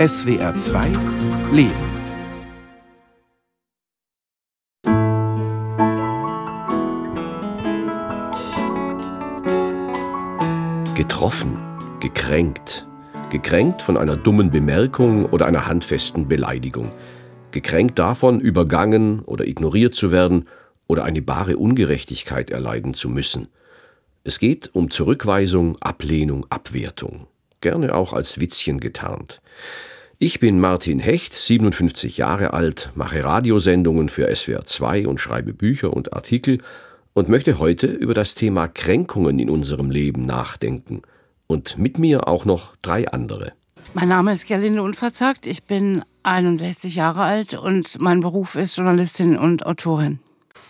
SWR 2 Leben. Getroffen, gekränkt. Gekränkt von einer dummen Bemerkung oder einer handfesten Beleidigung. Gekränkt davon, übergangen oder ignoriert zu werden oder eine bare Ungerechtigkeit erleiden zu müssen. Es geht um Zurückweisung, Ablehnung, Abwertung, gerne auch als Witzchen getarnt. Ich bin Martin Hecht, 57 Jahre alt, mache Radiosendungen für SWR 2 und schreibe Bücher und Artikel und möchte heute über das Thema Kränkungen in unserem Leben nachdenken. Und mit mir auch noch drei andere. Mein Name ist Gerlinde Unverzagt, ich bin 61 Jahre alt und mein Beruf ist Journalistin und Autorin.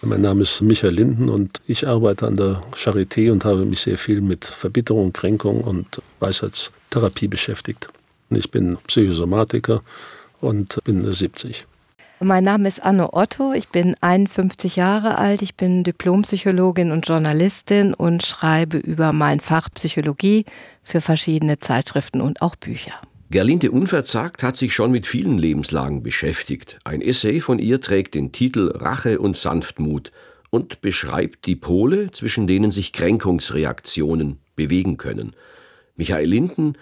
Mein Name ist Michael Linden und ich arbeite an der Charité und habe mich sehr viel mit Verbitterung, Kränkung und Weisheitstherapie beschäftigt. Ich bin Psychosomatiker und bin 70. Mein Name ist Anne Otto, ich bin 51 Jahre alt, ich bin Diplompsychologin und Journalistin und schreibe über mein Fach Psychologie für verschiedene Zeitschriften und auch Bücher. Gerlinde Unverzagt hat sich schon mit vielen Lebenslagen beschäftigt. Ein Essay von ihr trägt den Titel Rache und Sanftmut und beschreibt die Pole, zwischen denen sich Kränkungsreaktionen bewegen können. Michael Linden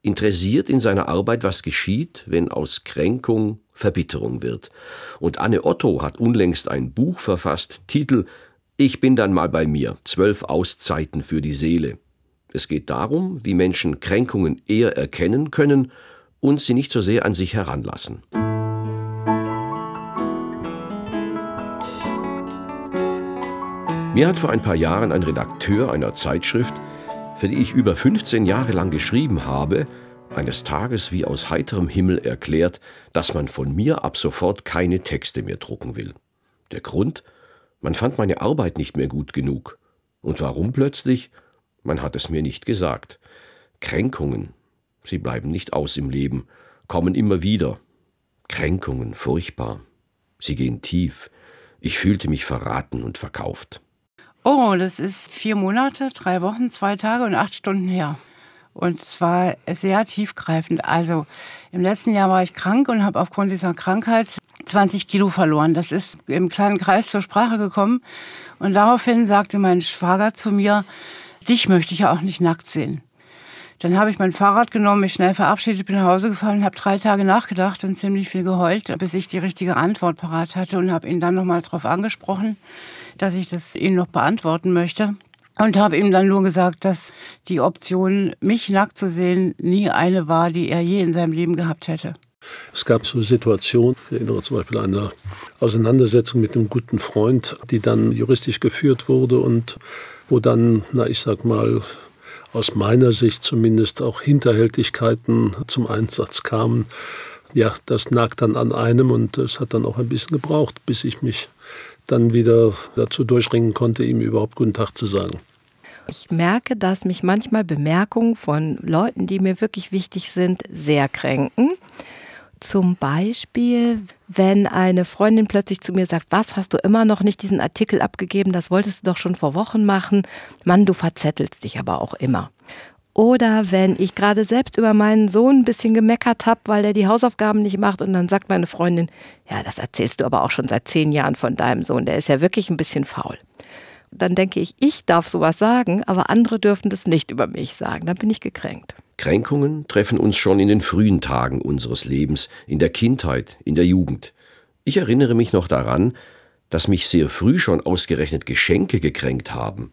interessiert in seiner Arbeit, was geschieht, wenn aus Kränkung Verbitterung wird. Und Anne Otto hat unlängst ein Buch verfasst, Titel Ich bin dann mal bei mir, zwölf Auszeiten für die Seele. Es geht darum, wie Menschen Kränkungen eher erkennen können und sie nicht so sehr an sich heranlassen. Mir hat vor ein paar Jahren ein Redakteur einer Zeitschrift für die ich über 15 Jahre lang geschrieben habe, eines Tages wie aus heiterem Himmel erklärt, dass man von mir ab sofort keine Texte mehr drucken will. Der Grund? Man fand meine Arbeit nicht mehr gut genug. Und warum plötzlich? Man hat es mir nicht gesagt. Kränkungen, sie bleiben nicht aus im Leben, kommen immer wieder. Kränkungen, furchtbar. Sie gehen tief. Ich fühlte mich verraten und verkauft. Oh, das ist vier Monate, drei Wochen, zwei Tage und acht Stunden her. Und zwar sehr tiefgreifend. Also im letzten Jahr war ich krank und habe aufgrund dieser Krankheit 20 Kilo verloren. Das ist im kleinen Kreis zur Sprache gekommen. Und daraufhin sagte mein Schwager zu mir, dich möchte ich ja auch nicht nackt sehen. Dann habe ich mein Fahrrad genommen, mich schnell verabschiedet, bin nach Hause gefahren, habe drei Tage nachgedacht und ziemlich viel geheult, bis ich die richtige Antwort parat hatte und habe ihn dann nochmal darauf angesprochen dass ich das Ihnen noch beantworten möchte. Und habe ihm dann nur gesagt, dass die Option, mich nackt zu sehen, nie eine war, die er je in seinem Leben gehabt hätte. Es gab so Situationen, ich erinnere zum Beispiel an eine Auseinandersetzung mit einem guten Freund, die dann juristisch geführt wurde und wo dann, na ich sag mal, aus meiner Sicht zumindest auch Hinterhältigkeiten zum Einsatz kamen. Ja, das nagt dann an einem und es hat dann auch ein bisschen gebraucht, bis ich mich dann wieder dazu durchringen konnte, ihm überhaupt guten Tag zu sagen. Ich merke, dass mich manchmal Bemerkungen von Leuten, die mir wirklich wichtig sind, sehr kränken. Zum Beispiel, wenn eine Freundin plötzlich zu mir sagt, was hast du immer noch nicht diesen Artikel abgegeben, das wolltest du doch schon vor Wochen machen. Mann, du verzettelst dich aber auch immer. Oder wenn ich gerade selbst über meinen Sohn ein bisschen gemeckert habe, weil er die Hausaufgaben nicht macht und dann sagt meine Freundin, ja, das erzählst du aber auch schon seit zehn Jahren von deinem Sohn, der ist ja wirklich ein bisschen faul. Dann denke ich, ich darf sowas sagen, aber andere dürfen das nicht über mich sagen. Dann bin ich gekränkt. Kränkungen treffen uns schon in den frühen Tagen unseres Lebens, in der Kindheit, in der Jugend. Ich erinnere mich noch daran, dass mich sehr früh schon ausgerechnet Geschenke gekränkt haben.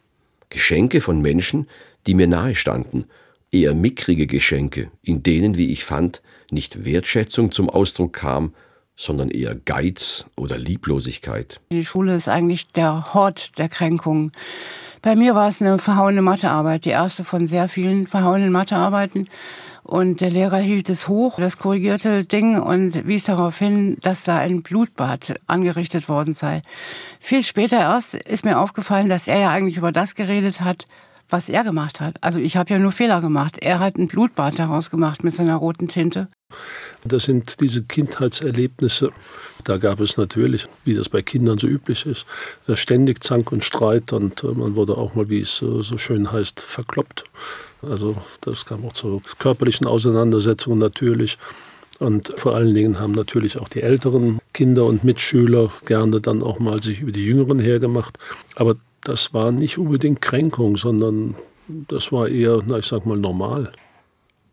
Geschenke von Menschen, die mir nahe standen, eher mickrige Geschenke, in denen, wie ich fand, nicht Wertschätzung zum Ausdruck kam, sondern eher Geiz oder Lieblosigkeit. Die Schule ist eigentlich der Hort der Kränkungen. Bei mir war es eine verhauene Mathearbeit, die erste von sehr vielen verhauenen Mathearbeiten. Und der Lehrer hielt es hoch, das korrigierte Ding, und wies darauf hin, dass da ein Blutbad angerichtet worden sei. Viel später erst ist mir aufgefallen, dass er ja eigentlich über das geredet hat, was er gemacht hat. Also ich habe ja nur Fehler gemacht. Er hat ein Blutbad daraus gemacht mit seiner roten Tinte. Das sind diese Kindheitserlebnisse. Da gab es natürlich, wie das bei Kindern so üblich ist, äh, ständig Zank und Streit und äh, man wurde auch mal, wie es äh, so schön heißt, verkloppt. Also das kam auch zu körperlichen Auseinandersetzungen natürlich. Und vor allen Dingen haben natürlich auch die älteren Kinder und Mitschüler gerne dann auch mal sich über die Jüngeren hergemacht. Aber das war nicht unbedingt Kränkung, sondern das war eher, na, ich sag mal, normal.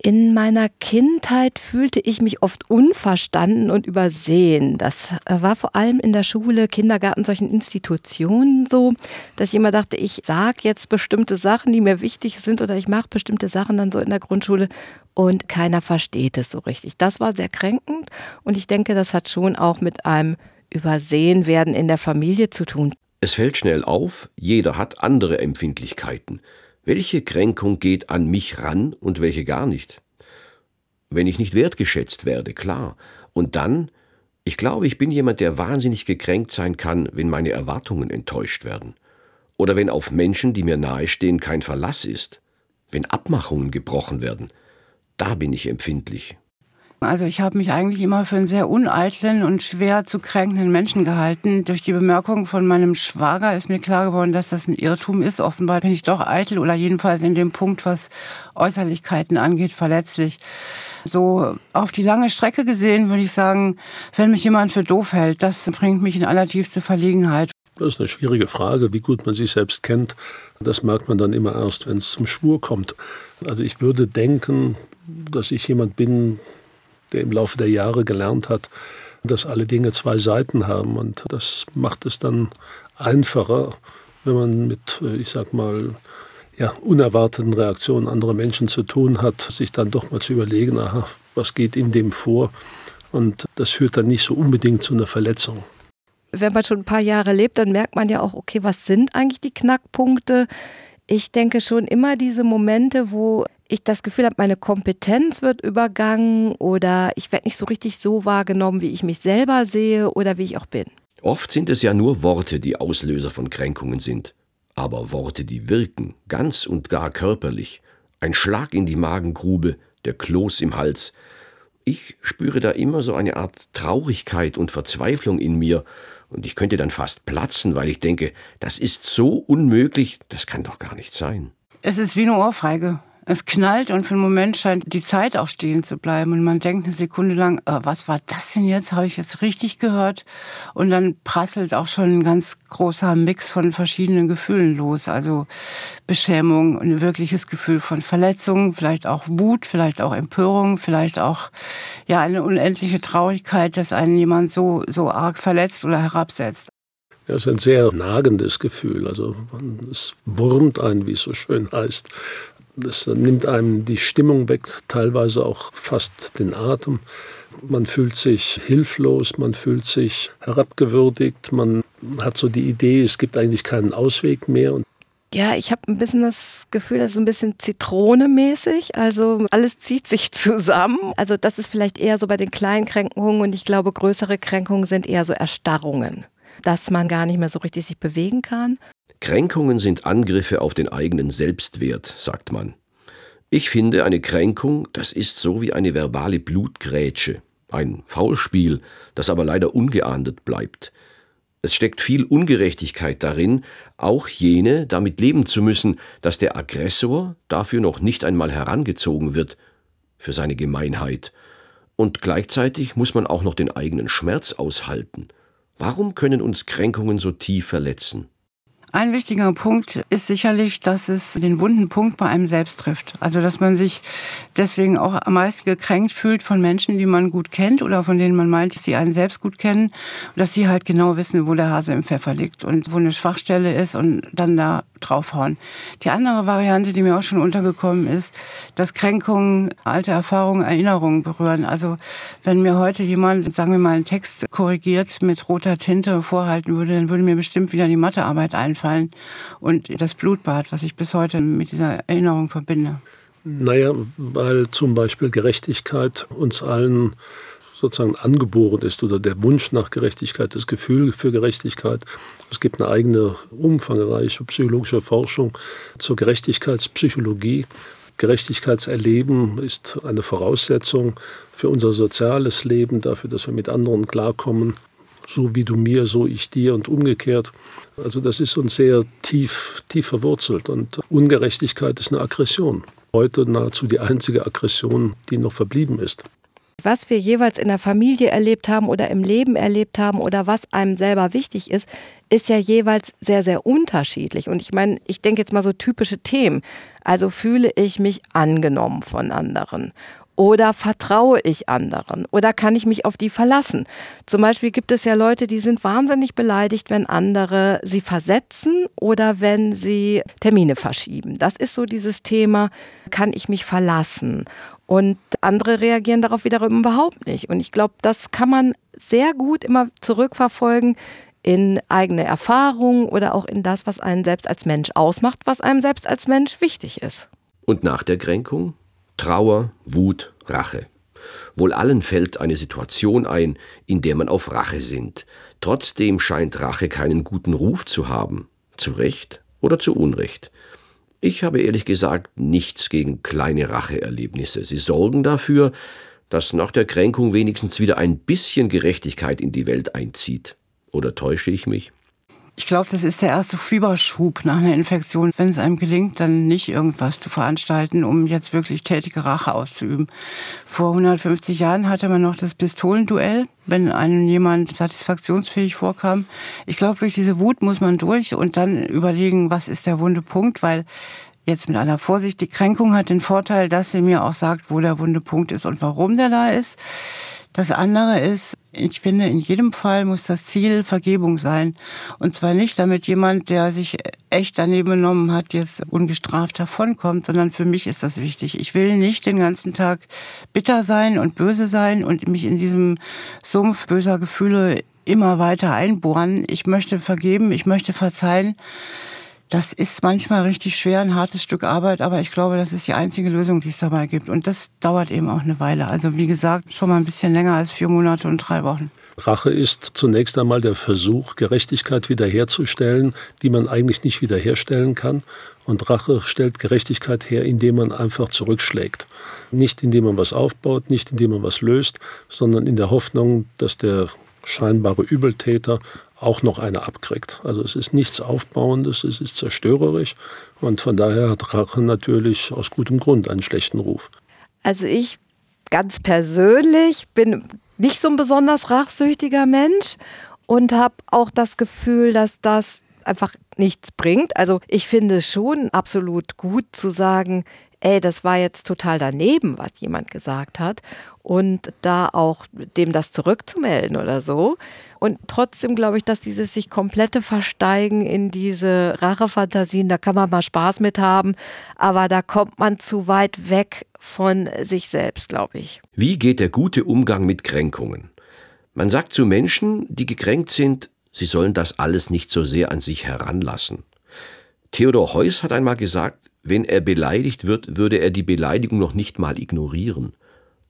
In meiner Kindheit fühlte ich mich oft unverstanden und übersehen. Das äh, war vor allem in der Schule, Kindergarten, solchen Institutionen so, dass ich immer dachte, ich sage jetzt bestimmte Sachen, die mir wichtig sind oder ich mache bestimmte Sachen dann so in der Grundschule und keiner versteht es so richtig. Das war sehr kränkend und ich denke, das hat schon auch mit einem Übersehen werden in der Familie zu tun. Es fällt schnell auf, jeder hat andere Empfindlichkeiten. Welche Kränkung geht an mich ran und welche gar nicht? Wenn ich nicht wertgeschätzt werde, klar. Und dann, ich glaube, ich bin jemand, der wahnsinnig gekränkt sein kann, wenn meine Erwartungen enttäuscht werden. Oder wenn auf Menschen, die mir nahestehen, kein Verlass ist. Wenn Abmachungen gebrochen werden. Da bin ich empfindlich. Also ich habe mich eigentlich immer für einen sehr uneitlen und schwer zu kränkenden Menschen gehalten. Durch die Bemerkung von meinem Schwager ist mir klar geworden, dass das ein Irrtum ist. Offenbar bin ich doch eitel oder jedenfalls in dem Punkt, was Äußerlichkeiten angeht, verletzlich. So auf die lange Strecke gesehen würde ich sagen, wenn mich jemand für doof hält, das bringt mich in allertiefste Verlegenheit. Das ist eine schwierige Frage, wie gut man sich selbst kennt. Das merkt man dann immer erst, wenn es zum Schwur kommt. Also ich würde denken, dass ich jemand bin, der im Laufe der Jahre gelernt hat, dass alle Dinge zwei Seiten haben. Und das macht es dann einfacher, wenn man mit, äh, ich sag mal, ja, unerwarteten Reaktionen anderer Menschen zu tun hat, sich dann doch mal zu überlegen, aha, was geht in dem vor? Und das führt dann nicht so unbedingt zu einer Verletzung. Wenn man schon ein paar Jahre lebt, dann merkt man ja auch, okay, was sind eigentlich die Knackpunkte? Ich denke schon immer diese Momente, wo ich das Gefühl habe, meine Kompetenz wird übergangen oder ich werde nicht so richtig so wahrgenommen, wie ich mich selber sehe oder wie ich auch bin. Oft sind es ja nur Worte, die Auslöser von Kränkungen sind. Aber Worte, die wirken, ganz und gar körperlich. Ein Schlag in die Magengrube, der Kloß im Hals. Ich spüre da immer so eine Art Traurigkeit und Verzweiflung in mir, und ich könnte dann fast platzen, weil ich denke, das ist so unmöglich, das kann doch gar nicht sein. Es ist wie eine Ohrfeige. Es knallt und für einen Moment scheint die Zeit auch stehen zu bleiben. Und man denkt eine Sekunde lang, äh, was war das denn jetzt? Habe ich jetzt richtig gehört? Und dann prasselt auch schon ein ganz großer Mix von verschiedenen Gefühlen los. Also Beschämung, ein wirkliches Gefühl von Verletzung, vielleicht auch Wut, vielleicht auch Empörung, vielleicht auch ja eine unendliche Traurigkeit, dass einen jemand so, so arg verletzt oder herabsetzt. Ja, es ist ein sehr nagendes Gefühl. Also es wurmt einen, wie es so schön heißt. Das nimmt einem die Stimmung weg, teilweise auch fast den Atem. Man fühlt sich hilflos, man fühlt sich herabgewürdigt, man hat so die Idee, es gibt eigentlich keinen Ausweg mehr. Ja, ich habe ein bisschen das Gefühl, das ist ein bisschen Zitrone-mäßig. Also alles zieht sich zusammen. Also das ist vielleicht eher so bei den kleinen Kränkungen und ich glaube, größere Kränkungen sind eher so Erstarrungen, dass man gar nicht mehr so richtig sich bewegen kann. Kränkungen sind Angriffe auf den eigenen Selbstwert, sagt man. Ich finde, eine Kränkung, das ist so wie eine verbale Blutgrätsche, ein Faulspiel, das aber leider ungeahndet bleibt. Es steckt viel Ungerechtigkeit darin, auch jene damit leben zu müssen, dass der Aggressor dafür noch nicht einmal herangezogen wird für seine Gemeinheit. Und gleichzeitig muss man auch noch den eigenen Schmerz aushalten. Warum können uns Kränkungen so tief verletzen? Ein wichtiger Punkt ist sicherlich, dass es den wunden Punkt bei einem selbst trifft. Also, dass man sich deswegen auch am meisten gekränkt fühlt von Menschen, die man gut kennt oder von denen man meint, dass sie einen selbst gut kennen. Und dass sie halt genau wissen, wo der Hase im Pfeffer liegt und wo eine Schwachstelle ist und dann da draufhauen. Die andere Variante, die mir auch schon untergekommen ist, dass Kränkungen alte Erfahrungen, Erinnerungen berühren. Also wenn mir heute jemand, sagen wir mal, einen Text korrigiert mit roter Tinte vorhalten würde, dann würde mir bestimmt wieder die Mathearbeit einfallen und das Blutbad, was ich bis heute mit dieser Erinnerung verbinde. Naja, weil zum Beispiel Gerechtigkeit uns allen sozusagen angeboren ist oder der Wunsch nach Gerechtigkeit, das Gefühl für Gerechtigkeit. Es gibt eine eigene umfangreiche psychologische Forschung zur Gerechtigkeitspsychologie. Gerechtigkeitserleben ist eine Voraussetzung für unser soziales Leben, dafür, dass wir mit anderen klarkommen. So wie du mir, so ich dir und umgekehrt. Also das ist uns sehr tief, tief verwurzelt und Ungerechtigkeit ist eine Aggression. Heute nahezu die einzige Aggression, die noch verblieben ist. Was wir jeweils in der Familie erlebt haben oder im Leben erlebt haben oder was einem selber wichtig ist, ist ja jeweils sehr, sehr unterschiedlich. Und ich meine, ich denke jetzt mal so typische Themen. Also fühle ich mich angenommen von anderen oder vertraue ich anderen? Oder kann ich mich auf die verlassen? Zum Beispiel gibt es ja Leute, die sind wahnsinnig beleidigt, wenn andere sie versetzen oder wenn sie Termine verschieben. Das ist so dieses Thema, kann ich mich verlassen? Und andere reagieren darauf wiederum überhaupt nicht. Und ich glaube, das kann man sehr gut immer zurückverfolgen in eigene Erfahrungen oder auch in das, was einen selbst als Mensch ausmacht, was einem selbst als Mensch wichtig ist. Und nach der Kränkung? Trauer, Wut, Rache. Wohl allen fällt eine Situation ein, in der man auf Rache sinnt. Trotzdem scheint Rache keinen guten Ruf zu haben. Zu Recht oder zu Unrecht. Ich habe ehrlich gesagt nichts gegen kleine Racheerlebnisse. Sie sorgen dafür, dass nach der Kränkung wenigstens wieder ein bisschen Gerechtigkeit in die Welt einzieht. Oder täusche ich mich? Ich glaube, das ist der erste Fieberschub nach einer Infektion, wenn es einem gelingt, dann nicht irgendwas zu veranstalten, um jetzt wirklich tätige Rache auszuüben. Vor 150 Jahren hatte man noch das Pistolenduell, wenn einem jemand satisfaktionsfähig vorkam. Ich glaube, durch diese Wut muss man durch und dann überlegen, was ist der wunde Punkt, weil jetzt mit aller Vorsicht, die Kränkung hat den Vorteil, dass sie mir auch sagt, wo der wunde Punkt ist und warum der da ist. Das andere ist, ich finde, in jedem Fall muss das Ziel Vergebung sein. Und zwar nicht, damit jemand, der sich echt daneben genommen hat, jetzt ungestraft davonkommt, sondern für mich ist das wichtig. Ich will nicht den ganzen Tag bitter sein und böse sein und mich in diesem Sumpf böser Gefühle immer weiter einbohren. Ich möchte vergeben, ich möchte verzeihen. Das ist manchmal richtig schwer, ein hartes Stück Arbeit, aber ich glaube, das ist die einzige Lösung, die es dabei gibt. Und das dauert eben auch eine Weile. Also wie gesagt, schon mal ein bisschen länger als vier Monate und drei Wochen. Rache ist zunächst einmal der Versuch, Gerechtigkeit wiederherzustellen, die man eigentlich nicht wiederherstellen kann. Und Rache stellt Gerechtigkeit her, indem man einfach zurückschlägt. Nicht indem man was aufbaut, nicht indem man was löst, sondern in der Hoffnung, dass der scheinbare Übeltäter auch noch eine abkriegt. Also es ist nichts Aufbauendes, es ist zerstörerisch und von daher hat Rache natürlich aus gutem Grund einen schlechten Ruf. Also ich ganz persönlich bin nicht so ein besonders rachsüchtiger Mensch und habe auch das Gefühl, dass das einfach nichts bringt. Also ich finde es schon absolut gut zu sagen, ey, das war jetzt total daneben, was jemand gesagt hat. Und da auch dem das zurückzumelden oder so. Und trotzdem glaube ich, dass dieses sich komplette Versteigen in diese Rachefantasien, da kann man mal Spaß mit haben, aber da kommt man zu weit weg von sich selbst, glaube ich. Wie geht der gute Umgang mit Kränkungen? Man sagt zu Menschen, die gekränkt sind, sie sollen das alles nicht so sehr an sich heranlassen. Theodor Heuss hat einmal gesagt, wenn er beleidigt wird, würde er die Beleidigung noch nicht mal ignorieren.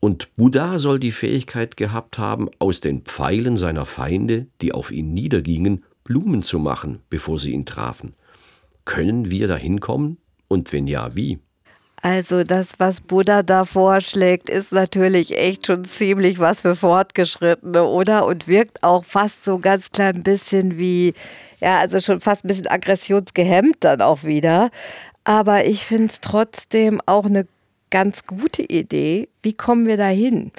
Und Buddha soll die Fähigkeit gehabt haben, aus den Pfeilen seiner Feinde, die auf ihn niedergingen, Blumen zu machen, bevor sie ihn trafen. Können wir dahin kommen? Und wenn ja, wie? Also das, was Buddha da vorschlägt, ist natürlich echt schon ziemlich was für Fortgeschrittene, oder? Und wirkt auch fast so ganz klein bisschen wie, ja, also schon fast ein bisschen aggressionsgehemmt dann auch wieder. Aber ich finde es trotzdem auch eine ganz gute Idee. Wie kommen wir dahin?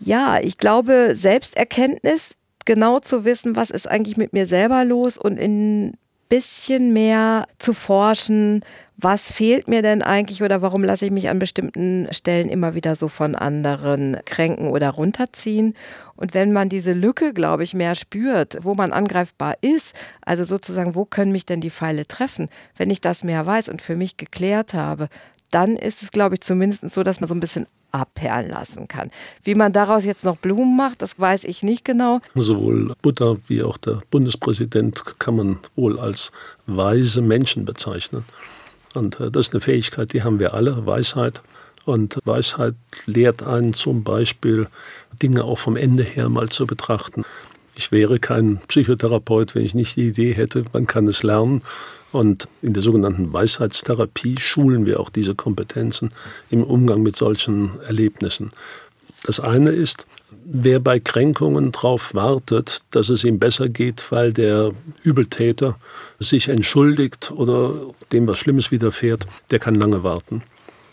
Ja, ich glaube, Selbsterkenntnis, genau zu wissen, was ist eigentlich mit mir selber los und ein bisschen mehr zu forschen, was fehlt mir denn eigentlich oder warum lasse ich mich an bestimmten Stellen immer wieder so von anderen kränken oder runterziehen? Und wenn man diese Lücke, glaube ich, mehr spürt, wo man angreifbar ist, also sozusagen, wo können mich denn die Pfeile treffen, wenn ich das mehr weiß und für mich geklärt habe, dann ist es, glaube ich, zumindest so, dass man so ein bisschen abperlen lassen kann. Wie man daraus jetzt noch Blumen macht, das weiß ich nicht genau. Sowohl Buddha wie auch der Bundespräsident kann man wohl als weise Menschen bezeichnen. Und äh, das ist eine Fähigkeit, die haben wir alle, Weisheit. Und Weisheit lehrt einen zum Beispiel, Dinge auch vom Ende her mal zu betrachten. Ich wäre kein Psychotherapeut, wenn ich nicht die Idee hätte, man kann es lernen. Und in der sogenannten Weisheitstherapie schulen wir auch diese Kompetenzen im Umgang mit solchen Erlebnissen. Das eine ist, wer bei Kränkungen darauf wartet, dass es ihm besser geht, weil der Übeltäter sich entschuldigt oder dem was Schlimmes widerfährt, der kann lange warten.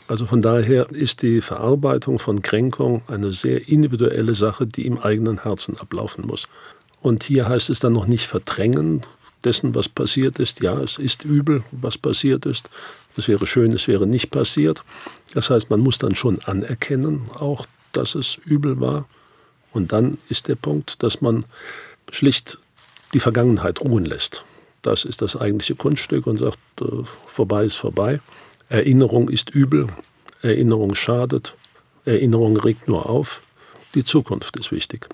Also von daher ist die Verarbeitung von Kränkung eine sehr individuelle Sache, die im eigenen Herzen ablaufen muss. Und hier heißt es dann noch nicht verdrängen dessen, was passiert ist. Ja, es ist übel, was passiert ist. Es wäre schön, es wäre nicht passiert. Das heißt, man muss dann schon anerkennen, auch, dass es übel war. Und dann ist der Punkt, dass man schlicht die Vergangenheit ruhen lässt. Das ist das eigentliche Kunststück und sagt, äh, vorbei ist vorbei. Erinnerung ist übel, Erinnerung schadet, Erinnerung regt nur auf. Die Zukunft ist wichtig.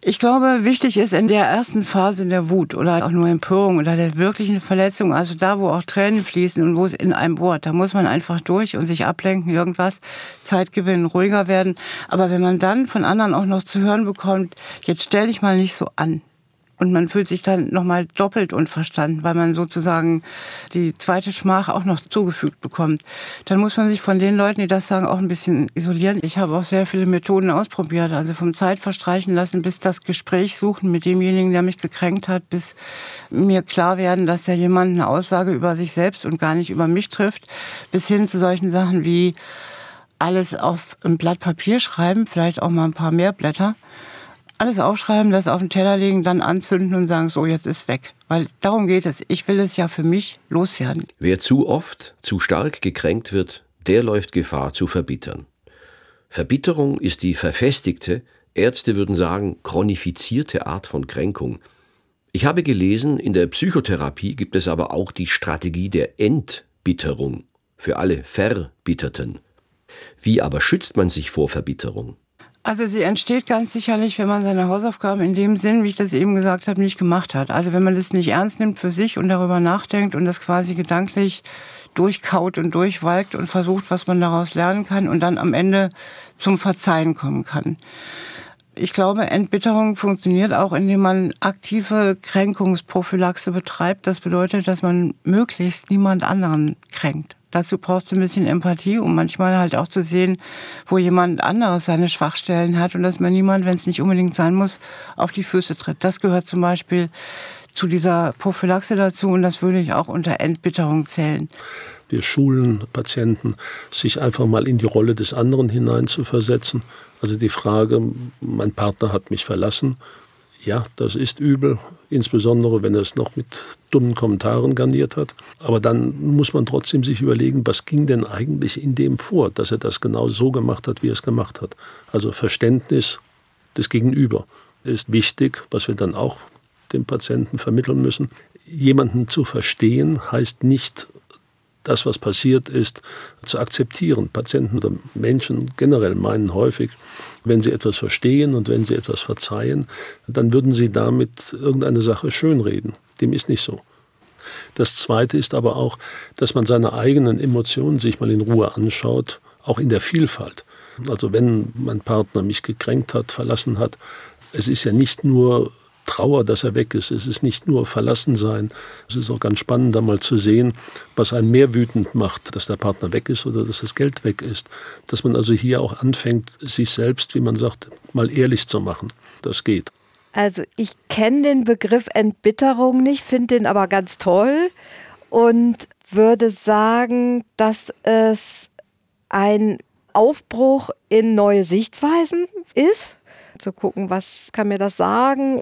Ich glaube, wichtig ist in der ersten Phase der Wut oder auch nur Empörung oder der wirklichen Verletzung, also da, wo auch Tränen fließen und wo es in einem bohrt, da muss man einfach durch und sich ablenken, irgendwas, Zeit gewinnen, ruhiger werden. Aber wenn man dann von anderen auch noch zu hören bekommt, jetzt stell dich mal nicht so an, und man fühlt sich dann nochmal doppelt unverstanden, weil man sozusagen die zweite Schmach auch noch zugefügt bekommt. Dann muss man sich von den Leuten, die das sagen, auch ein bisschen isolieren. Ich habe auch sehr viele Methoden ausprobiert, also vom Zeit verstreichen lassen bis das Gespräch suchen mit demjenigen, der mich gekränkt hat, bis mir klar werden, dass ja jemand eine Aussage über sich selbst und gar nicht über mich trifft, bis hin zu solchen Sachen wie alles auf ein Blatt Papier schreiben, vielleicht auch mal ein paar mehr Blätter alles aufschreiben, das auf den Teller legen, dann anzünden und sagen, so, jetzt ist weg. Weil darum geht es. Ich will es ja für mich loswerden. Wer zu oft, zu stark gekränkt wird, der läuft Gefahr zu verbittern. Verbitterung ist die verfestigte, Ärzte würden sagen, chronifizierte Art von Kränkung. Ich habe gelesen, in der Psychotherapie gibt es aber auch die Strategie der Entbitterung für alle Verbitterten. Wie aber schützt man sich vor Verbitterung? Also sie entsteht ganz sicherlich, wenn man seine Hausaufgaben in dem Sinn, wie ich das eben gesagt habe, nicht gemacht hat. Also wenn man das nicht ernst nimmt für sich und darüber nachdenkt und das quasi gedanklich durchkaut und durchwalkt und versucht, was man daraus lernen kann und dann am Ende zum Verzeihen kommen kann. Ich glaube, Entbitterung funktioniert auch, indem man aktive Kränkungsprophylaxe betreibt. Das bedeutet, dass man möglichst niemand anderen kränkt. Dazu brauchst du ein bisschen Empathie, um manchmal halt auch zu sehen, wo jemand anderes seine Schwachstellen hat und dass man niemand, wenn es nicht unbedingt sein muss, auf die Füße tritt. Das gehört zum Beispiel zu dieser Prophylaxe dazu und das würde ich auch unter Entbitterung zählen. Wir schulen Patienten, sich einfach mal in die Rolle des anderen hineinzuversetzen. Also die Frage, mein Partner hat mich verlassen, ja, das ist übel, insbesondere wenn er es noch mit dummen Kommentaren garniert hat. Aber dann muss man trotzdem sich überlegen, was ging denn eigentlich in dem vor, dass er das genau so gemacht hat, wie er es gemacht hat. Also Verständnis des Gegenüber ist wichtig, was wir dann auch dem Patienten vermitteln müssen. Jemanden zu verstehen heißt nicht das, was passiert ist, zu akzeptieren. Patienten oder Menschen generell meinen häufig, wenn sie etwas verstehen und wenn sie etwas verzeihen, dann würden sie damit irgendeine Sache schönreden. Dem ist nicht so. Das Zweite ist aber auch, dass man seine eigenen Emotionen sich mal in Ruhe anschaut, auch in der Vielfalt. Also wenn mein Partner mich gekränkt hat, verlassen hat, es ist ja nicht nur Trauer, dass er weg ist. Es ist nicht nur Verlassensein. Es ist auch ganz spannend, da mal zu sehen, was einen mehr wütend macht, dass der Partner weg ist oder dass das Geld weg ist. Dass man also hier auch anfängt, sich selbst, wie man sagt, mal ehrlich zu machen. Das geht. Also ich kenne den Begriff Entbitterung nicht, finde den aber ganz toll und würde sagen, dass es ein Aufbruch in neue Sichtweisen ist. Zu gucken, was kann mir das sagen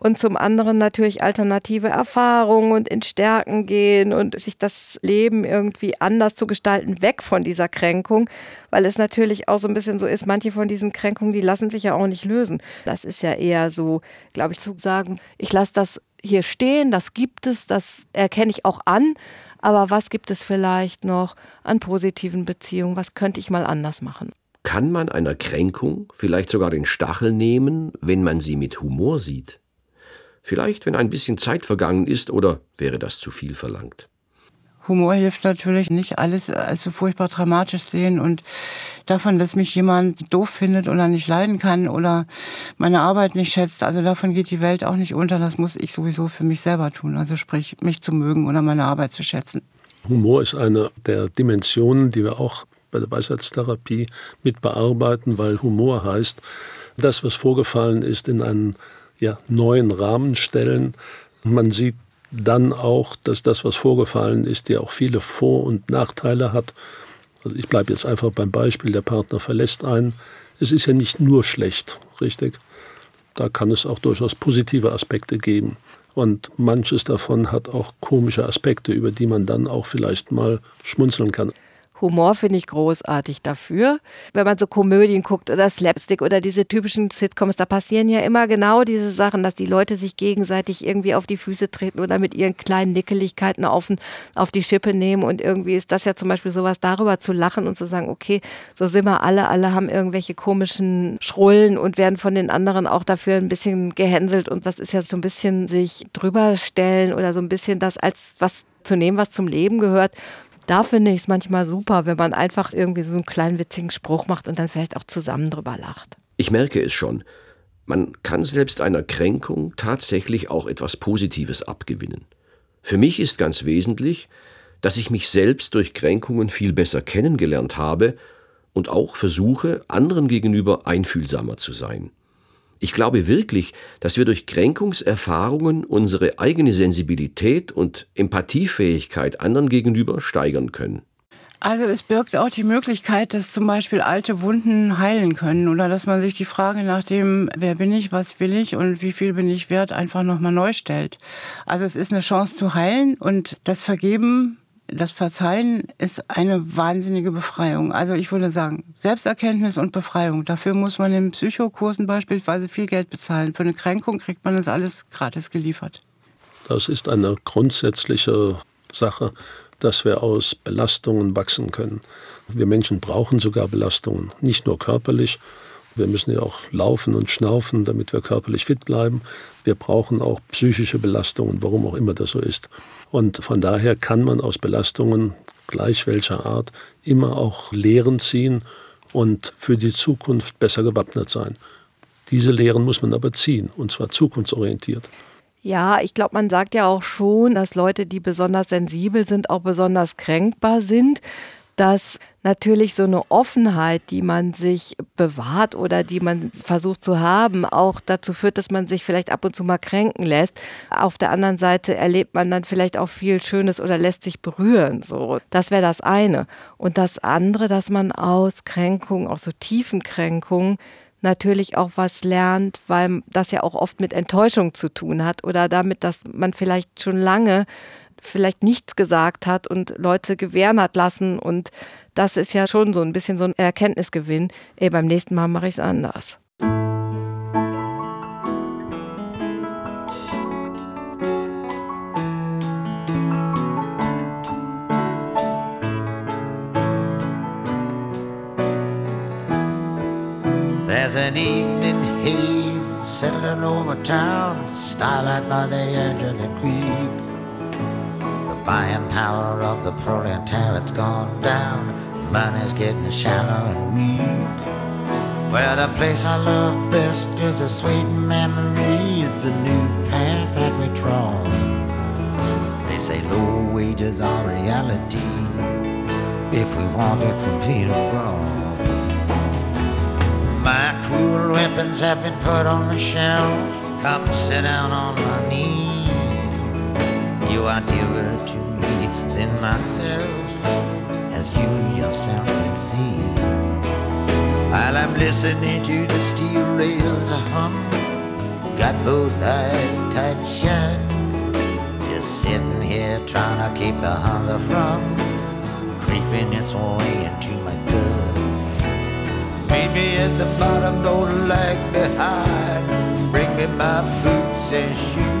und zum anderen natürlich alternative Erfahrungen und in Stärken gehen und sich das Leben irgendwie anders zu gestalten, weg von dieser Kränkung, weil es natürlich auch so ein bisschen so ist, manche von diesen Kränkungen, die lassen sich ja auch nicht lösen. Das ist ja eher so, glaube ich, zu sagen, ich lasse das hier stehen, das gibt es, das erkenne ich auch an, aber was gibt es vielleicht noch an positiven Beziehungen, was könnte ich mal anders machen? Kann man einer Kränkung vielleicht sogar den Stachel nehmen, wenn man sie mit Humor sieht? Vielleicht, wenn ein bisschen Zeit vergangen ist, oder wäre das zu viel verlangt? Humor hilft natürlich nicht alles also furchtbar dramatisch sehen und davon, dass mich jemand doof findet oder nicht leiden kann oder meine Arbeit nicht schätzt. Also davon geht die Welt auch nicht unter. Das muss ich sowieso für mich selber tun. Also sprich, mich zu mögen oder meine Arbeit zu schätzen. Humor ist eine der Dimensionen, die wir auch bei der Weisheitstherapie mit bearbeiten, weil Humor heißt, das, was vorgefallen ist, in einen ja, neuen Rahmen stellen. Man sieht dann auch, dass das, was vorgefallen ist, ja auch viele Vor- und Nachteile hat. Also ich bleibe jetzt einfach beim Beispiel, der Partner verlässt einen. Es ist ja nicht nur schlecht, richtig? Da kann es auch durchaus positive Aspekte geben. Und manches davon hat auch komische Aspekte, über die man dann auch vielleicht mal schmunzeln kann. Humor finde ich großartig dafür. Wenn man so Komödien guckt oder Slapstick oder diese typischen Sitcoms, da passieren ja immer genau diese Sachen, dass die Leute sich gegenseitig irgendwie auf die Füße treten oder mit ihren kleinen Nickeligkeiten auf, auf die Schippe nehmen. Und irgendwie ist das ja zum Beispiel sowas, darüber zu lachen und zu sagen, okay, so sind wir alle, alle haben irgendwelche komischen Schrullen und werden von den anderen auch dafür ein bisschen gehänselt. Und das ist ja so ein bisschen sich drüber stellen oder so ein bisschen das als was zu nehmen, was zum Leben gehört da finde ich es manchmal super, wenn man einfach irgendwie so einen kleinen witzigen Spruch macht und dann vielleicht auch zusammen drüber lacht. Ich merke es schon. Man kann selbst einer Kränkung tatsächlich auch etwas Positives abgewinnen. Für mich ist ganz wesentlich, dass ich mich selbst durch Kränkungen viel besser kennengelernt habe und auch versuche, anderen gegenüber einfühlsamer zu sein. Ich glaube wirklich, dass wir durch Kränkungserfahrungen unsere eigene Sensibilität und Empathiefähigkeit anderen gegenüber steigern können. Also es birgt auch die Möglichkeit, dass zum Beispiel alte Wunden heilen können oder dass man sich die Frage nach dem, wer bin ich, was will ich und wie viel bin ich wert, einfach nochmal neu stellt. Also es ist eine Chance zu heilen und das Vergeben das Verzeihen ist eine wahnsinnige Befreiung. Also ich würde sagen, Selbsterkenntnis und Befreiung. Dafür muss man in Psychokursen beispielsweise viel Geld bezahlen. Für eine Kränkung kriegt man das alles gratis geliefert. Das ist eine grundsätzliche Sache, dass wir aus Belastungen wachsen können. Wir Menschen brauchen sogar Belastungen, nicht nur körperlich, wir müssen ja auch laufen und schnaufen, damit wir körperlich fit bleiben. Wir brauchen auch psychische Belastungen, warum auch immer das so ist. Und von daher kann man aus Belastungen gleich welcher Art immer auch Lehren ziehen und für die Zukunft besser gewappnet sein. Diese Lehren muss man aber ziehen, und zwar zukunftsorientiert. Ja, ich glaube, man sagt ja auch schon, dass Leute, die besonders sensibel sind, auch besonders kränkbar sind dass natürlich so eine Offenheit, die man sich bewahrt oder die man versucht zu haben, auch dazu führt, dass man sich vielleicht ab und zu mal kränken lässt. Auf der anderen Seite erlebt man dann vielleicht auch viel Schönes oder lässt sich berühren. So, das wäre das eine. Und das andere, dass man aus Kränkungen, aus so tiefen Kränkungen, natürlich auch was lernt, weil das ja auch oft mit Enttäuschung zu tun hat oder damit, dass man vielleicht schon lange vielleicht nichts gesagt hat und Leute gewähren hat lassen. Und das ist ja schon so ein bisschen so ein Erkenntnisgewinn. Ey, beim nächsten Mal mache ich es anders. There's an evening haze settling over town, starlight by the edge of the creek. Buying power of the proletariat's gone down. Money's getting shallow and weak. Well, the place I love best is a sweet memory. It's a new path that we trod. They say low wages are reality if we want to compete abroad. My cruel weapons have been put on the shelf. Come sit down on my knee. You are dearer to me than myself, as you yourself can see. While I'm listening to the steel rails hum, got both eyes tight shut. Just sitting here trying to keep the hunger from creeping its way into my gut. Meet me at the bottom, don't lag behind. Bring me my boots and shoes.